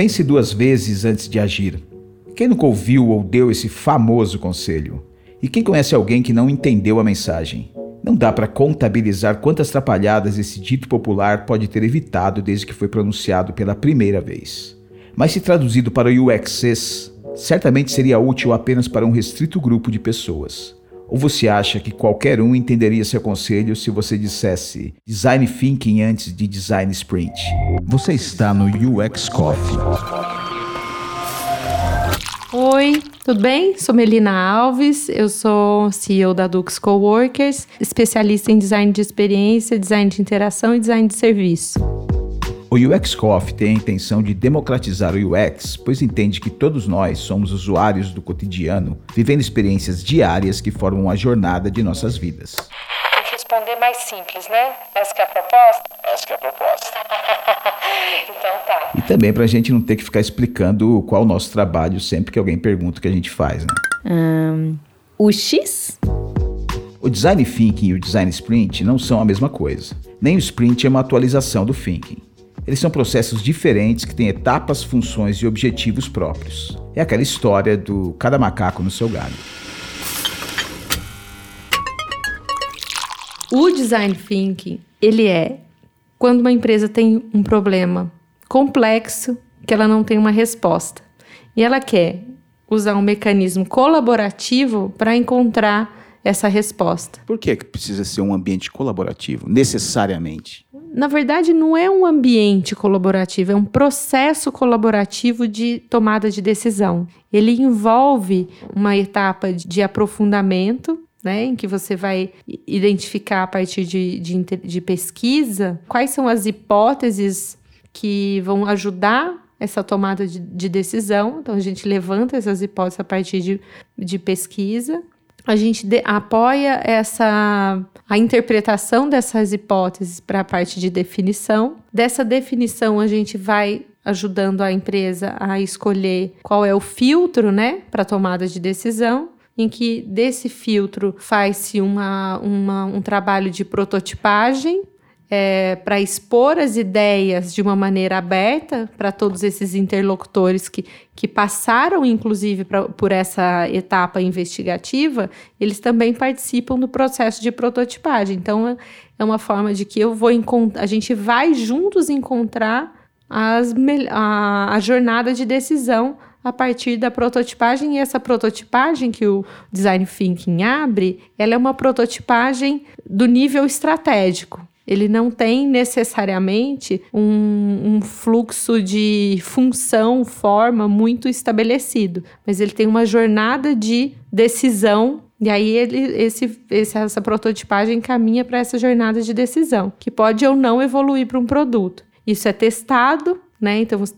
Pense duas vezes antes de agir. Quem nunca ouviu ou deu esse famoso conselho? E quem conhece alguém que não entendeu a mensagem? Não dá para contabilizar quantas trapalhadas esse dito popular pode ter evitado desde que foi pronunciado pela primeira vez. Mas se traduzido para o UXs, certamente seria útil apenas para um restrito grupo de pessoas. Ou você acha que qualquer um entenderia seu conselho se você dissesse design thinking antes de design sprint? Você está no UX Coffee. Oi, tudo bem? Sou Melina Alves, eu sou CEO da Dux Coworkers, especialista em design de experiência, design de interação e design de serviço. O UX Coffee tem a intenção de democratizar o UX, pois entende que todos nós somos usuários do cotidiano, vivendo experiências diárias que formam a jornada de nossas vidas. Tem que responder mais simples, né? Essa é a proposta? Essa é a proposta. então tá. E também para a gente não ter que ficar explicando qual é o nosso trabalho sempre que alguém pergunta o que a gente faz, né? Um, o X? O design thinking e o design sprint não são a mesma coisa. Nem o sprint é uma atualização do thinking. Eles são processos diferentes que têm etapas, funções e objetivos próprios. É aquela história do cada macaco no seu galho. O design thinking, ele é quando uma empresa tem um problema complexo que ela não tem uma resposta. E ela quer usar um mecanismo colaborativo para encontrar essa resposta. Por que precisa ser um ambiente colaborativo, necessariamente? Na verdade, não é um ambiente colaborativo, é um processo colaborativo de tomada de decisão. Ele envolve uma etapa de aprofundamento. Né, em que você vai identificar a partir de, de, de pesquisa quais são as hipóteses que vão ajudar essa tomada de, de, decisão. Então, a gente levanta essas hipóteses a partir de, de pesquisa a gente de, apoia essa a interpretação dessas hipóteses para a parte de definição. Dessa definição a gente vai ajudando a empresa a escolher qual é o filtro, né, para tomada de decisão em que desse filtro faz-se uma, uma, um trabalho de prototipagem é, para expor as ideias de uma maneira aberta para todos esses interlocutores que, que passaram, inclusive, pra, por essa etapa investigativa, eles também participam do processo de prototipagem. Então, é uma forma de que eu vou a gente vai juntos encontrar as, a, a jornada de decisão a partir da prototipagem e essa prototipagem que o design thinking abre, ela é uma prototipagem do nível estratégico ele não tem necessariamente um, um, fluxo de função, forma muito estabelecido, mas ele tem uma jornada de decisão. E aí ele, esse, esse essa prototipagem caminha para essa jornada de decisão, que pode ou não evoluir para um produto. Isso é testado, né? Então te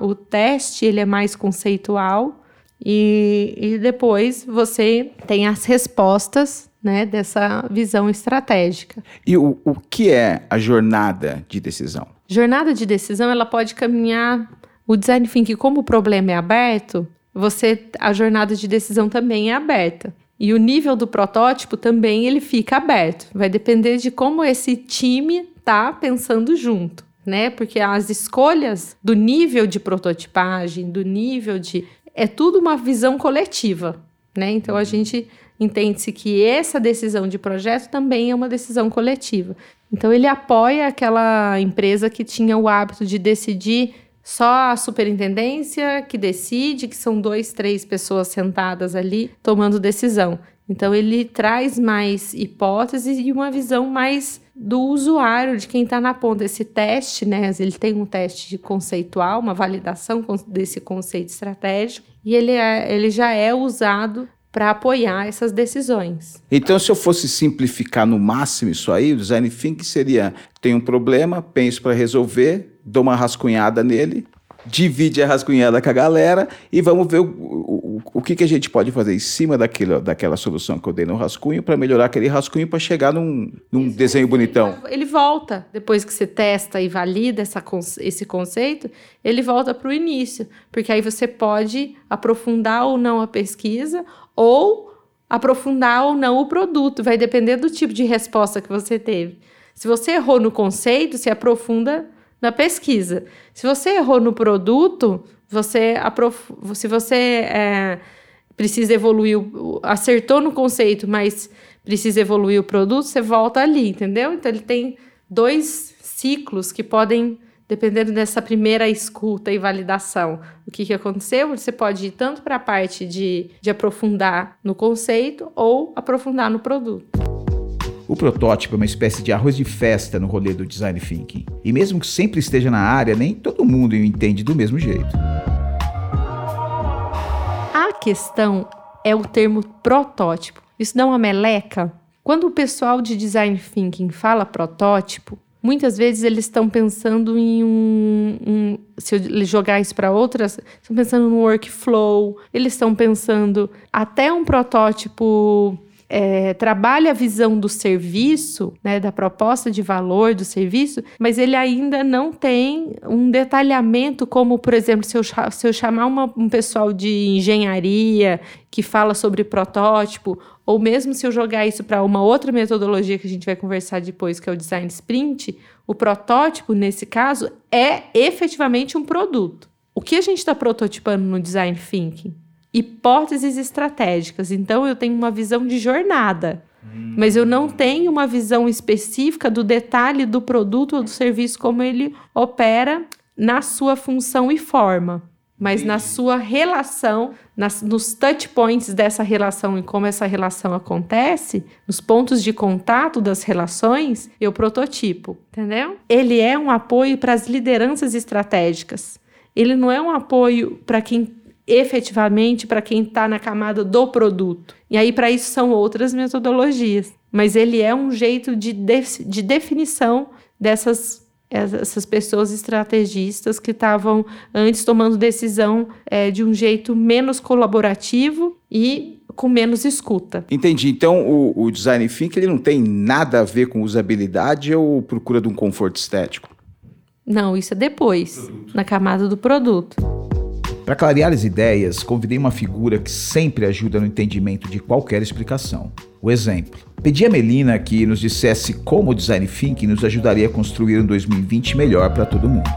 o teste ele é mais conceitual e, e depois você tem as respostas né, dessa visão estratégica. E o, o que é a jornada de decisão? Jornada de decisão, ela pode caminhar o design thinking, como o problema é aberto, você a jornada de decisão também é aberta. E o nível do protótipo também ele fica aberto. Vai depender de como esse time tá pensando junto, né? Porque as escolhas do nível de prototipagem, do nível de é tudo uma visão coletiva, né? Então a uhum. gente entende-se que essa decisão de projeto também é uma decisão coletiva. Então, ele apoia aquela empresa que tinha o hábito de decidir só a superintendência que decide, que são dois, três pessoas sentadas ali tomando decisão. Então, ele traz mais hipóteses e uma visão mais do usuário, de quem está na ponta. Esse teste, né? Ele tem um teste conceitual, uma validação desse conceito estratégico, e ele, é, ele já é usado para apoiar essas decisões. Então, se eu fosse simplificar no máximo isso aí, o design thinking seria: tem um problema, penso para resolver, dou uma rascunhada nele, divide a rascunhada com a galera e vamos ver o, o, o que, que a gente pode fazer em cima daquilo, daquela solução que eu dei no rascunho para melhorar aquele rascunho para chegar num, num desenho bonitão. Ele volta, depois que você testa e valida essa, esse conceito, ele volta para o início, porque aí você pode aprofundar ou não a pesquisa ou aprofundar ou não o produto, vai depender do tipo de resposta que você teve. Se você errou no conceito, se aprofunda na pesquisa. Se você errou no produto, você aprof... se você é, precisa evoluir, acertou no conceito, mas precisa evoluir o produto, você volta ali, entendeu? Então ele tem dois ciclos que podem dependendo dessa primeira escuta e validação, o que, que aconteceu, você pode ir tanto para a parte de, de aprofundar no conceito ou aprofundar no produto. Protótipo é uma espécie de arroz de festa no rolê do design thinking. E mesmo que sempre esteja na área, nem todo mundo o entende do mesmo jeito. A questão é o termo protótipo. Isso dá uma meleca. Quando o pessoal de design thinking fala protótipo, Muitas vezes eles estão pensando em um, um se eu jogar isso para outras, estão pensando no workflow, eles estão pensando até um protótipo é, trabalha a visão do serviço, né, da proposta de valor do serviço, mas ele ainda não tem um detalhamento, como, por exemplo, se eu, se eu chamar uma, um pessoal de engenharia que fala sobre protótipo, ou mesmo se eu jogar isso para uma outra metodologia que a gente vai conversar depois, que é o design sprint, o protótipo, nesse caso, é efetivamente um produto. O que a gente está prototipando no design thinking? Hipóteses estratégicas. Então, eu tenho uma visão de jornada, hum. mas eu não tenho uma visão específica do detalhe do produto ou do serviço, como ele opera na sua função e forma. Mas na sua relação, nas, nos touch points dessa relação e como essa relação acontece, nos pontos de contato das relações, eu prototipo, entendeu? Ele é um apoio para as lideranças estratégicas. Ele não é um apoio para quem efetivamente para quem está na camada do produto. E aí, para isso, são outras metodologias. Mas ele é um jeito de, de, de definição dessas essas pessoas estrategistas que estavam antes tomando decisão é, de um jeito menos colaborativo e com menos escuta. Entendi. Então, o, o design thinking ele não tem nada a ver com usabilidade ou procura de um conforto estético? Não, isso é depois, produto. na camada do produto. Para clarear as ideias, convidei uma figura que sempre ajuda no entendimento de qualquer explicação. O exemplo. Pedi a Melina que nos dissesse como o design thinking nos ajudaria a construir um 2020 melhor para todo mundo.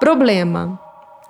Problema.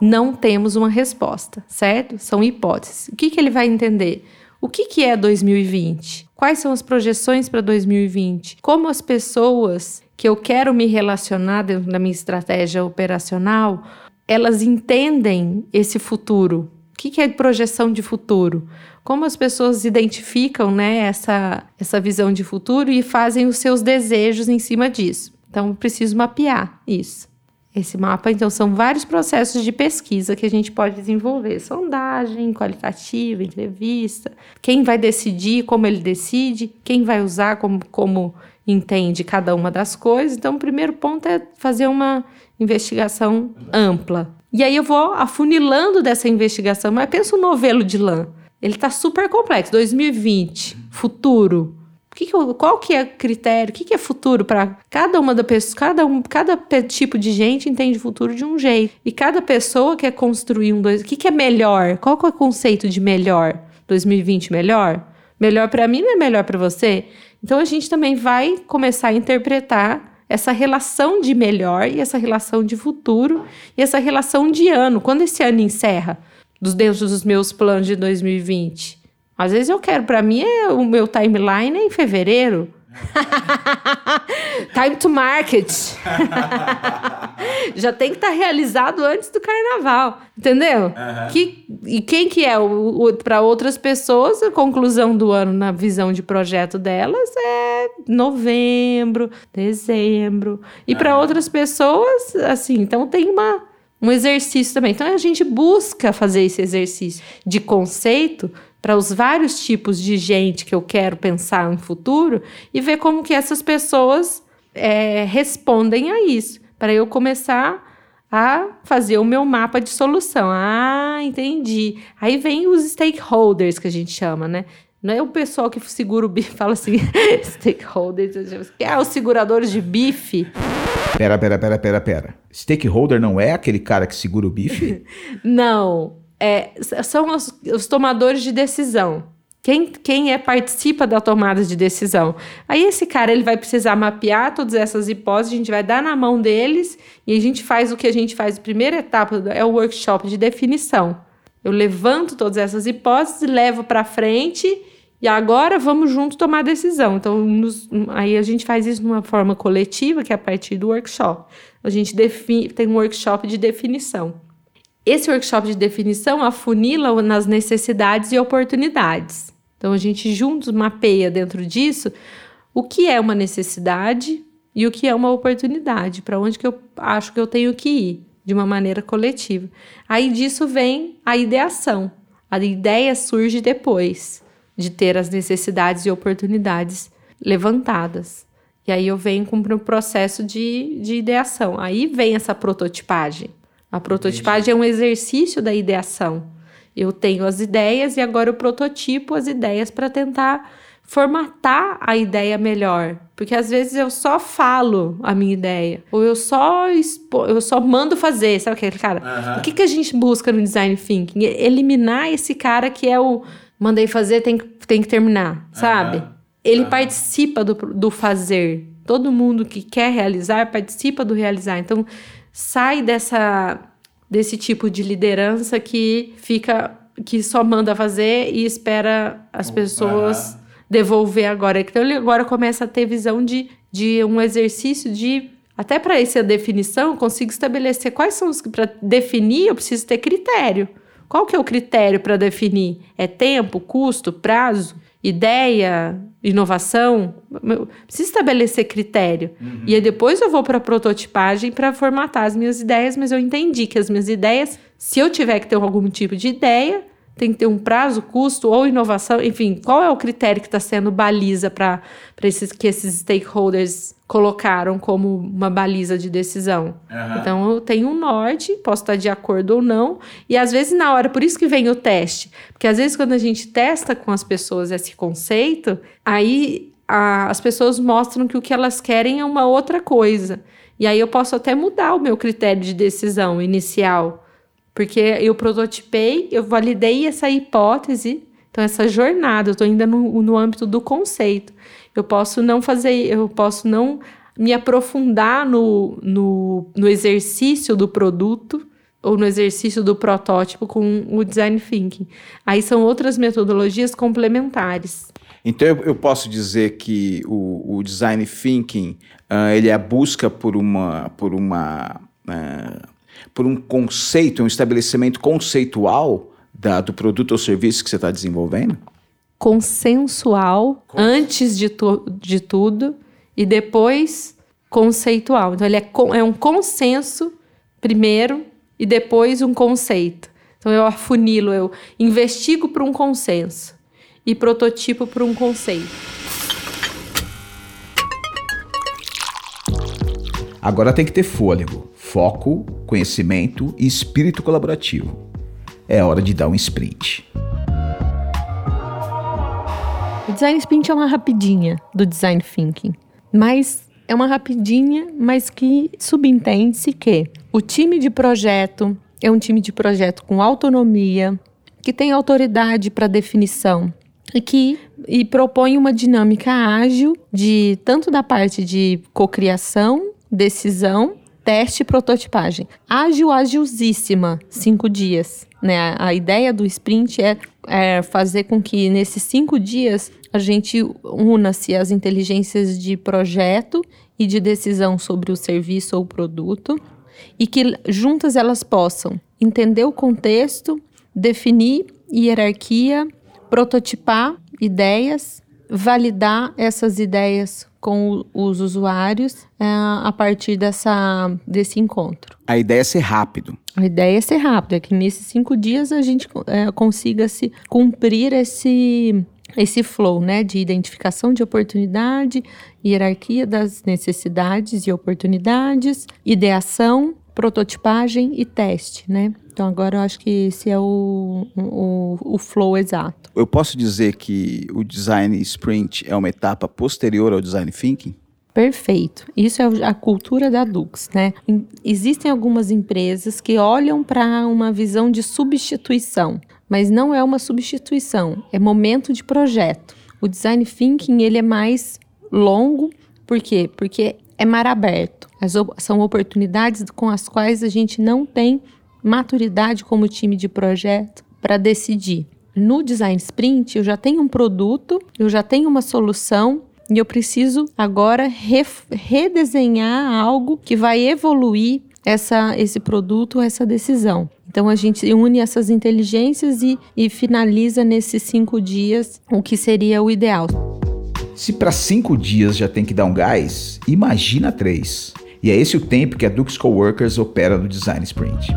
Não temos uma resposta, certo? São hipóteses. O que, que ele vai entender? O que, que é 2020? Quais são as projeções para 2020? Como as pessoas que eu quero me relacionar dentro da minha estratégia operacional elas entendem esse futuro. O que, é projeção de futuro? Como as pessoas identificam né, essa, essa visão de futuro e fazem os seus desejos em cima disso. Então, preciso mapear isso. Esse mapa, então, são vários processos de pesquisa que a gente pode desenvolver: sondagem, qualitativa, entrevista. Quem vai decidir, como ele decide, quem vai usar, como, como entende cada uma das coisas. Então, o primeiro ponto é fazer uma investigação ampla. E aí eu vou afunilando dessa investigação, mas pensa um novelo de lã. Ele está super complexo. 2020, futuro. Que que, qual que é o critério? O que, que é futuro para cada uma da pessoa? Cada, um, cada tipo de gente entende futuro de um jeito. E cada pessoa quer construir um dois. O que, que é melhor? Qual que é o conceito de melhor? 2020 melhor? Melhor para mim não é melhor para você? Então a gente também vai começar a interpretar essa relação de melhor e essa relação de futuro e essa relação de ano. Quando esse ano encerra, dos dentro dos meus planos de 2020? Às vezes eu quero, para mim, é, o meu timeline é em fevereiro. Time to market. Já tem que estar tá realizado antes do carnaval, entendeu? Uhum. Que, e quem que é? O, o para outras pessoas, a conclusão do ano na visão de projeto delas é novembro, dezembro. E uhum. para outras pessoas, assim, então tem uma um exercício também. Então a gente busca fazer esse exercício de conceito para os vários tipos de gente que eu quero pensar no futuro e ver como que essas pessoas é, respondem a isso, para eu começar a fazer o meu mapa de solução. Ah, entendi. Aí vem os stakeholders que a gente chama, né? Não é o pessoal que segura o bife, fala assim, stakeholders, que é os seguradores de bife. Pera, pera, pera, pera, pera. Stakeholder não é aquele cara que segura o bife? não é, são os, os, tomadores de decisão. Quem, quem é participa da tomada de decisão. Aí esse cara ele vai precisar mapear todas essas hipóteses, a gente vai dar na mão deles e a gente faz o que a gente faz. A primeira etapa é o workshop de definição. Eu levanto todas essas hipóteses, levo para frente e agora vamos junto tomar decisão. Então, nos, aí a gente faz isso de uma forma coletiva, que é a partir do workshop. A gente tem um workshop de definição. Esse workshop de definição afunila nas necessidades e oportunidades. Então a gente juntos mapeia dentro disso o que é uma necessidade e o que é uma oportunidade, para onde que eu acho que eu tenho que ir de uma maneira coletiva. Aí disso vem a ideação. A ideia surge depois de ter as necessidades e oportunidades levantadas. E aí eu venho com o processo de, de ideação. Aí vem essa prototipagem. A prototipagem é um exercício da ideação. Eu tenho as ideias e agora eu prototipo as ideias para tentar formatar a ideia melhor. Porque às vezes eu só falo a minha ideia. Ou eu só expo, eu só mando fazer. Sabe aquele cara? Uhum. O que, que a gente busca no design thinking? Eliminar esse cara que é o mandei fazer, tem, tem que terminar, sabe? Uhum. Ele uhum. participa do, do fazer. Todo mundo que quer realizar participa do realizar. Então, sai dessa desse tipo de liderança que fica que só manda fazer e espera as pessoas devolver agora. Então ele agora começa a ter visão de, de um exercício de até para essa definição, eu consigo estabelecer quais são os para definir, eu preciso ter critério. Qual que é o critério para definir? É tempo, custo, prazo? Ideia, inovação, preciso estabelecer critério. Uhum. E aí depois eu vou para a prototipagem para formatar as minhas ideias, mas eu entendi que as minhas ideias, se eu tiver que ter algum tipo de ideia, tem que ter um prazo, custo ou inovação, enfim, qual é o critério que está sendo baliza para esses que esses stakeholders colocaram como uma baliza de decisão. Uhum. Então eu tenho um norte, posso estar de acordo ou não, e às vezes na hora, por isso que vem o teste, porque às vezes quando a gente testa com as pessoas esse conceito, aí a, as pessoas mostram que o que elas querem é uma outra coisa. E aí eu posso até mudar o meu critério de decisão inicial porque eu prototipei, eu validei essa hipótese, então essa jornada, eu estou ainda no, no âmbito do conceito. Eu posso não fazer, eu posso não me aprofundar no, no, no exercício do produto ou no exercício do protótipo com o design thinking. Aí são outras metodologias complementares. Então eu, posso dizer que o, o design thinking uh, ele é a busca por uma por uma uh, por um conceito, um estabelecimento conceitual da, do produto ou serviço que você está desenvolvendo? Consensual, antes de, tu, de tudo, e depois conceitual. Então, ele é, é um consenso primeiro e depois um conceito. Então, eu afunilo, eu investigo para um consenso e prototipo para um conceito. Agora tem que ter fôlego foco, conhecimento e espírito colaborativo. É hora de dar um sprint. O design sprint é uma rapidinha do design thinking, mas é uma rapidinha, mas que subentende-se que o time de projeto é um time de projeto com autonomia, que tem autoridade para definição e que e propõe uma dinâmica ágil de tanto da parte de cocriação, decisão teste e prototipagem. Ágil, agilzíssima, cinco dias. Né? A, ideia do sprint é, é fazer com que nesses cinco dias a gente una-se as inteligências de projeto e de decisão sobre o serviço ou produto e que juntas elas possam entender o contexto, definir hierarquia, prototipar ideias, validar essas ideias com os usuários é, a partir dessa, desse encontro. A ideia é ser rápido. A ideia é ser rápido, é que nesses cinco dias a gente é, consiga se cumprir esse, esse flow, né, de identificação de oportunidade, hierarquia das necessidades e oportunidades, ideação, prototipagem e teste, né? Então agora eu acho que esse é o, o, o flow exato. Eu posso dizer que o design sprint é uma etapa posterior ao design thinking? Perfeito. Isso é a cultura da Dux, né? Existem algumas empresas que olham para uma visão de substituição, mas não é uma substituição, é momento de projeto. O design thinking ele é mais longo, por quê? Porque é mar aberto. As, são oportunidades com as quais a gente não tem maturidade como time de projeto para decidir. No design sprint, eu já tenho um produto, eu já tenho uma solução e eu preciso agora redesenhar algo que vai evoluir essa, esse produto, essa decisão. Então a gente une essas inteligências e, e finaliza nesses cinco dias o que seria o ideal. Se para cinco dias já tem que dar um gás, imagina três. E é esse o tempo que a Dux Coworkers opera no Design Sprint.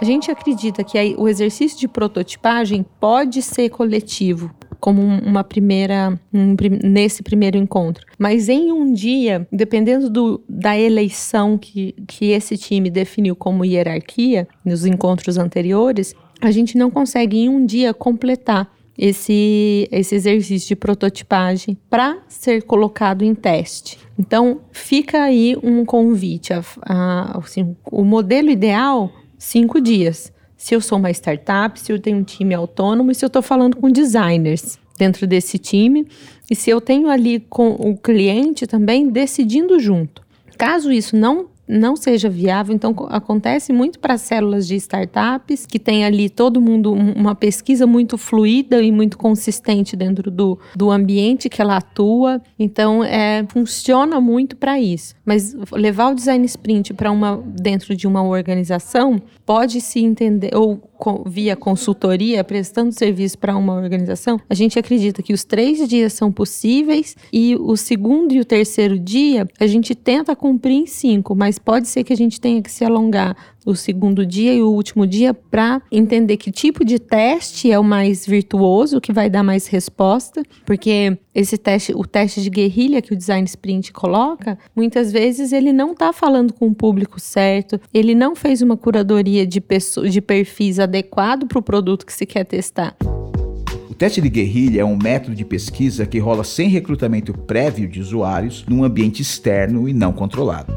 A gente acredita que o exercício de prototipagem pode ser coletivo, como uma primeira um, nesse primeiro encontro. Mas em um dia, dependendo do, da eleição que, que esse time definiu como hierarquia nos encontros anteriores, a gente não consegue em um dia completar esse, esse exercício de prototipagem para ser colocado em teste. Então, fica aí um convite. A, a, assim, o modelo ideal, cinco dias. Se eu sou uma startup, se eu tenho um time autônomo e se eu estou falando com designers dentro desse time e se eu tenho ali com o cliente também decidindo junto. Caso isso não não seja viável. Então, acontece muito para células de startups, que tem ali todo mundo uma pesquisa muito fluida e muito consistente dentro do, do ambiente que ela atua. Então, é, funciona muito para isso. Mas levar o design sprint para uma dentro de uma organização pode se entender, ou via consultoria, prestando serviço para uma organização, a gente acredita que os três dias são possíveis e o segundo e o terceiro dia a gente tenta cumprir em cinco, mas pode ser que a gente tenha que se alongar o segundo dia e o último dia para entender que tipo de teste é o mais virtuoso, que vai dar mais resposta, porque esse teste, o teste de guerrilha que o design sprint coloca, muitas vezes ele não está falando com o público certo, ele não fez uma curadoria de, pessoa, de perfis adequado para o produto que se quer testar. O teste de guerrilha é um método de pesquisa que rola sem recrutamento prévio de usuários num ambiente externo e não controlado.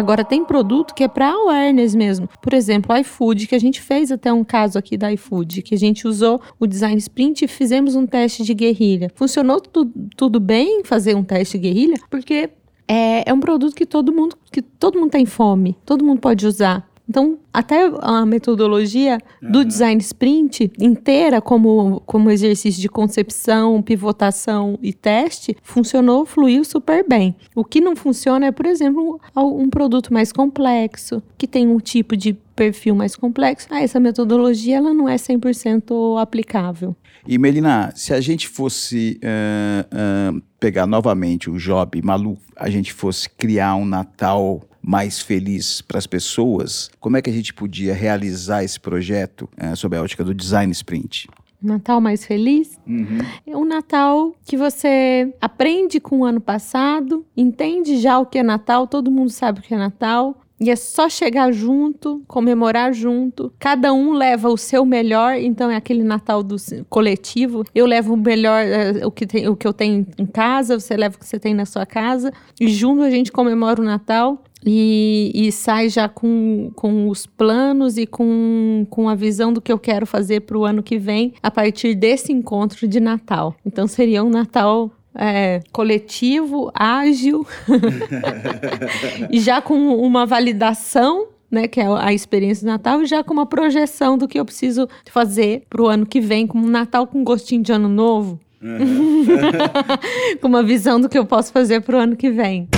Agora tem produto que é para awareness mesmo. Por exemplo, iFood, que a gente fez até um caso aqui da iFood, que a gente usou o design sprint e fizemos um teste de guerrilha. Funcionou tu, tudo bem fazer um teste de guerrilha, porque é, é um produto que todo mundo que todo mundo tem fome, todo mundo pode usar. Então, até a metodologia uhum. do design sprint inteira, como, como exercício de concepção, pivotação e teste, funcionou, fluiu super bem. O que não funciona é, por exemplo, um produto mais complexo, que tem um tipo de perfil mais complexo. Ah, essa metodologia ela não é 100% aplicável. E Melina, se a gente fosse uh, uh, pegar novamente o job maluco, a gente fosse criar um Natal mais feliz para as pessoas, como é que a gente podia realizar esse projeto é, sob a ótica do design sprint? Natal mais feliz? Uhum. É um Natal que você aprende com o ano passado, entende já o que é Natal, todo mundo sabe o que é Natal, e é só chegar junto, comemorar junto. Cada um leva o seu melhor, então é aquele Natal do coletivo. Eu levo o melhor, é, o, que tem, o que eu tenho em casa, você leva o que você tem na sua casa. E junto a gente comemora o Natal. E, e, sai já com, com os planos e com, com a visão do que eu quero fazer para o ano que vem a partir desse encontro de Natal. Então seria um Natal é, coletivo, ágil e já com uma validação né, que é a experiência do Natal, e já com uma projeção do que eu preciso fazer para o ano que vem, como um Natal com gostinho de ano novo. Uhum. com uma visão do que eu posso fazer para o ano que vem.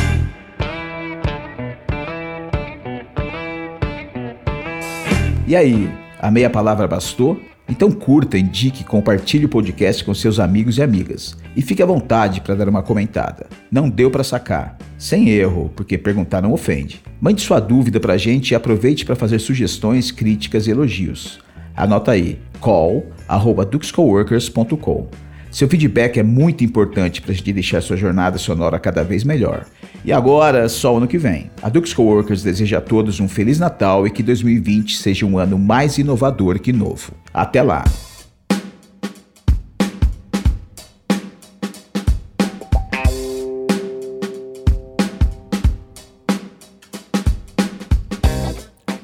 E aí, a meia palavra bastou? Então curta, indique, compartilhe o podcast com seus amigos e amigas. E fique à vontade para dar uma comentada. Não deu para sacar? Sem erro, porque perguntar não ofende. Mande sua dúvida para a gente e aproveite para fazer sugestões, críticas e elogios. Anota aí, call.duxcoworkers.com. Seu feedback é muito importante para a gente deixar sua jornada sonora cada vez melhor. E agora, só ano que vem. A Dux Coworkers deseja a todos um Feliz Natal e que 2020 seja um ano mais inovador que novo. Até lá!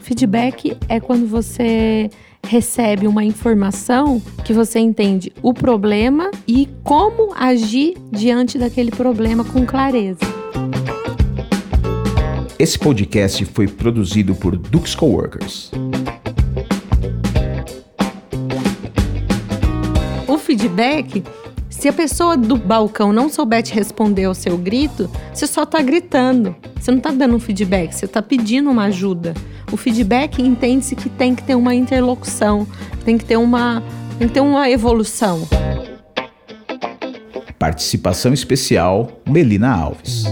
Feedback é quando você recebe uma informação que você entende o problema e como agir diante daquele problema com clareza. Esse podcast foi produzido por Dux Coworkers. O feedback se a pessoa do balcão não souber te responder ao seu grito, você só está gritando. Você não está dando um feedback, você está pedindo uma ajuda. O feedback entende-se que tem que ter uma interlocução, tem que ter uma, tem que ter uma evolução. Participação especial, Melina Alves.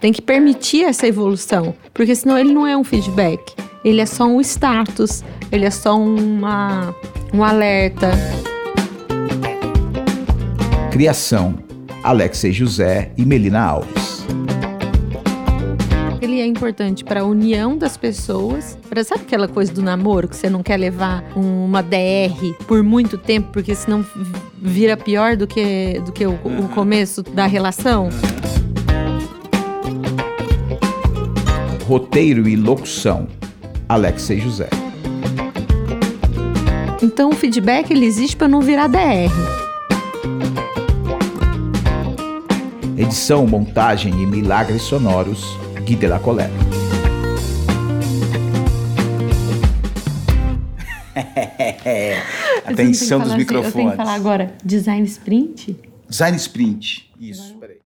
Tem que permitir essa evolução, porque senão ele não é um feedback. Ele é só um status, ele é só uma, um alerta. Criação: Alexei José e Melina Alves. Ele é importante para a união das pessoas. Pra, sabe aquela coisa do namoro que você não quer levar uma DR por muito tempo, porque senão vira pior do que, do que o, o começo da relação? Roteiro e locução: Alexei José. Então o feedback ele existe para não virar DR. Edição, montagem e milagres sonoros, Gui de la Colère. Atenção dos assim, microfones. eu tenho que falar agora design sprint? Design sprint. Isso.